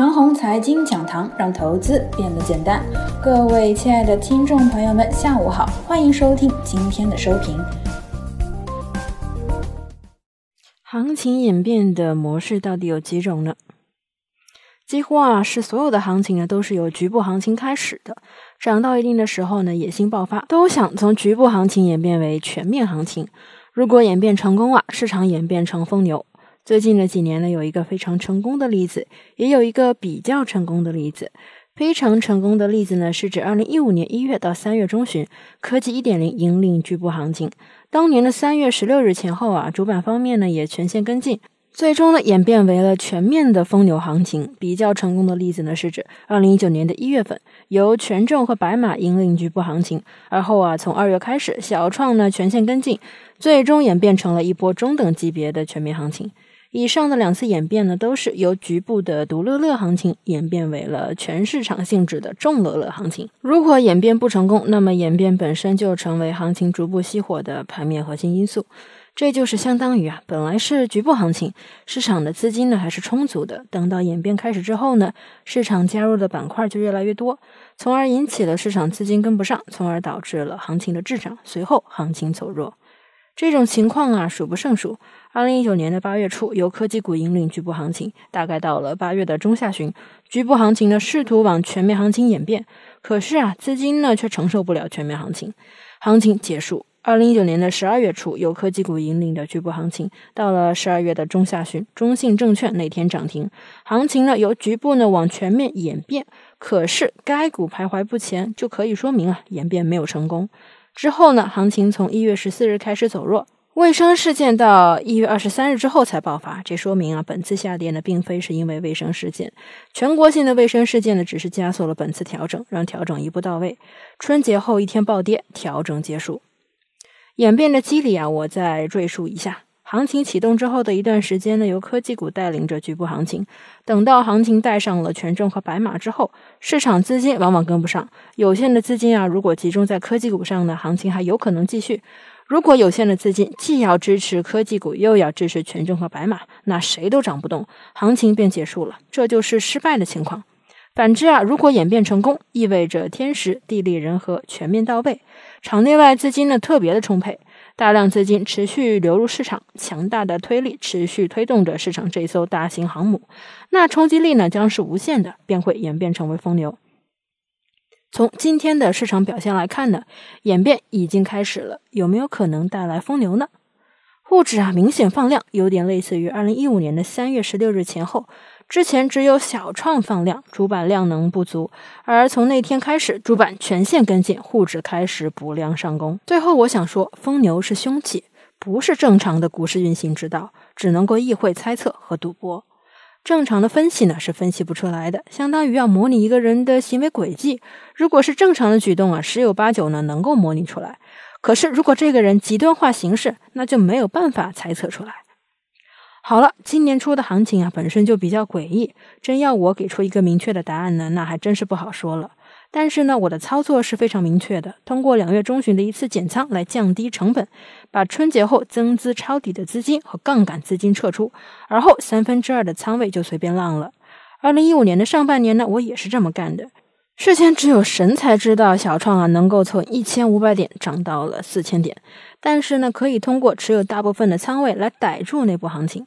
长虹财经讲堂，让投资变得简单。各位亲爱的听众朋友们，下午好，欢迎收听今天的收评。行情演变的模式到底有几种呢？几乎啊，是所有的行情呢，都是由局部行情开始的，涨到一定的时候呢，野心爆发，都想从局部行情演变为全面行情。如果演变成功啊，市场演变成疯牛。最近的几年呢，有一个非常成功的例子，也有一个比较成功的例子。非常成功的例子呢，是指二零一五年一月到三月中旬，科技一点零引领局部行情。当年的三月十六日前后啊，主板方面呢也全线跟进，最终呢演变为了全面的疯牛行情。比较成功的例子呢，是指二零一九年的一月份，由权重和白马引领局部行情，而后啊从二月开始，小创呢全线跟进，最终演变成了一波中等级别的全面行情。以上的两次演变呢，都是由局部的独乐乐行情演变为了全市场性质的众乐乐行情。如果演变不成功，那么演变本身就成为行情逐步熄火的盘面核心因素。这就是相当于啊，本来是局部行情，市场的资金呢还是充足的。等到演变开始之后呢，市场加入的板块就越来越多，从而引起了市场资金跟不上，从而导致了行情的滞涨，随后行情走弱。这种情况啊，数不胜数。二零一九年的八月初，由科技股引领局部行情，大概到了八月的中下旬，局部行情呢试图往全面行情演变，可是啊，资金呢却承受不了全面行情，行情结束。二零一九年的十二月初，由科技股引领的局部行情，到了十二月的中下旬，中信证券那天涨停，行情呢由局部呢往全面演变，可是该股徘徊不前，就可以说明啊演变没有成功。之后呢，行情从一月十四日开始走弱。卫生事件到一月二十三日之后才爆发，这说明啊，本次下跌呢，并非是因为卫生事件，全国性的卫生事件呢，只是加速了本次调整，让调整一步到位。春节后一天暴跌，调整结束。演变的机理啊，我再赘述一下：行情启动之后的一段时间呢，由科技股带领着局部行情，等到行情带上了权重和白马之后，市场资金往往跟不上，有限的资金啊，如果集中在科技股上呢，行情还有可能继续。如果有限的资金既要支持科技股，又要支持权重和白马，那谁都涨不动，行情便结束了，这就是失败的情况。反之啊，如果演变成功，意味着天时地利人和全面到位，场内外资金呢特别的充沛，大量资金持续流入市场，强大的推力持续推动着市场这艘大型航母，那冲击力呢将是无限的，便会演变成为疯牛。从今天的市场表现来看呢，演变已经开始了，有没有可能带来疯牛呢？沪指啊明显放量，有点类似于二零一五年的三月十六日前后，之前只有小创放量，主板量能不足，而从那天开始，主板全线跟进，沪指开始补量上攻。最后我想说，疯牛是凶器，不是正常的股市运行之道，只能够意会猜测和赌博。正常的分析呢是分析不出来的，相当于要模拟一个人的行为轨迹。如果是正常的举动啊，十有八九呢能够模拟出来。可是如果这个人极端化形式，那就没有办法猜测出来。好了，今年初的行情啊本身就比较诡异，真要我给出一个明确的答案呢，那还真是不好说了。但是呢，我的操作是非常明确的，通过两月中旬的一次减仓来降低成本，把春节后增资抄底的资金和杠杆资金撤出，而后三分之二的仓位就随便浪了。二零一五年的上半年呢，我也是这么干的。事前只有神才知道小创啊能够从一千五百点涨到了四千点，但是呢，可以通过持有大部分的仓位来逮住那波行情。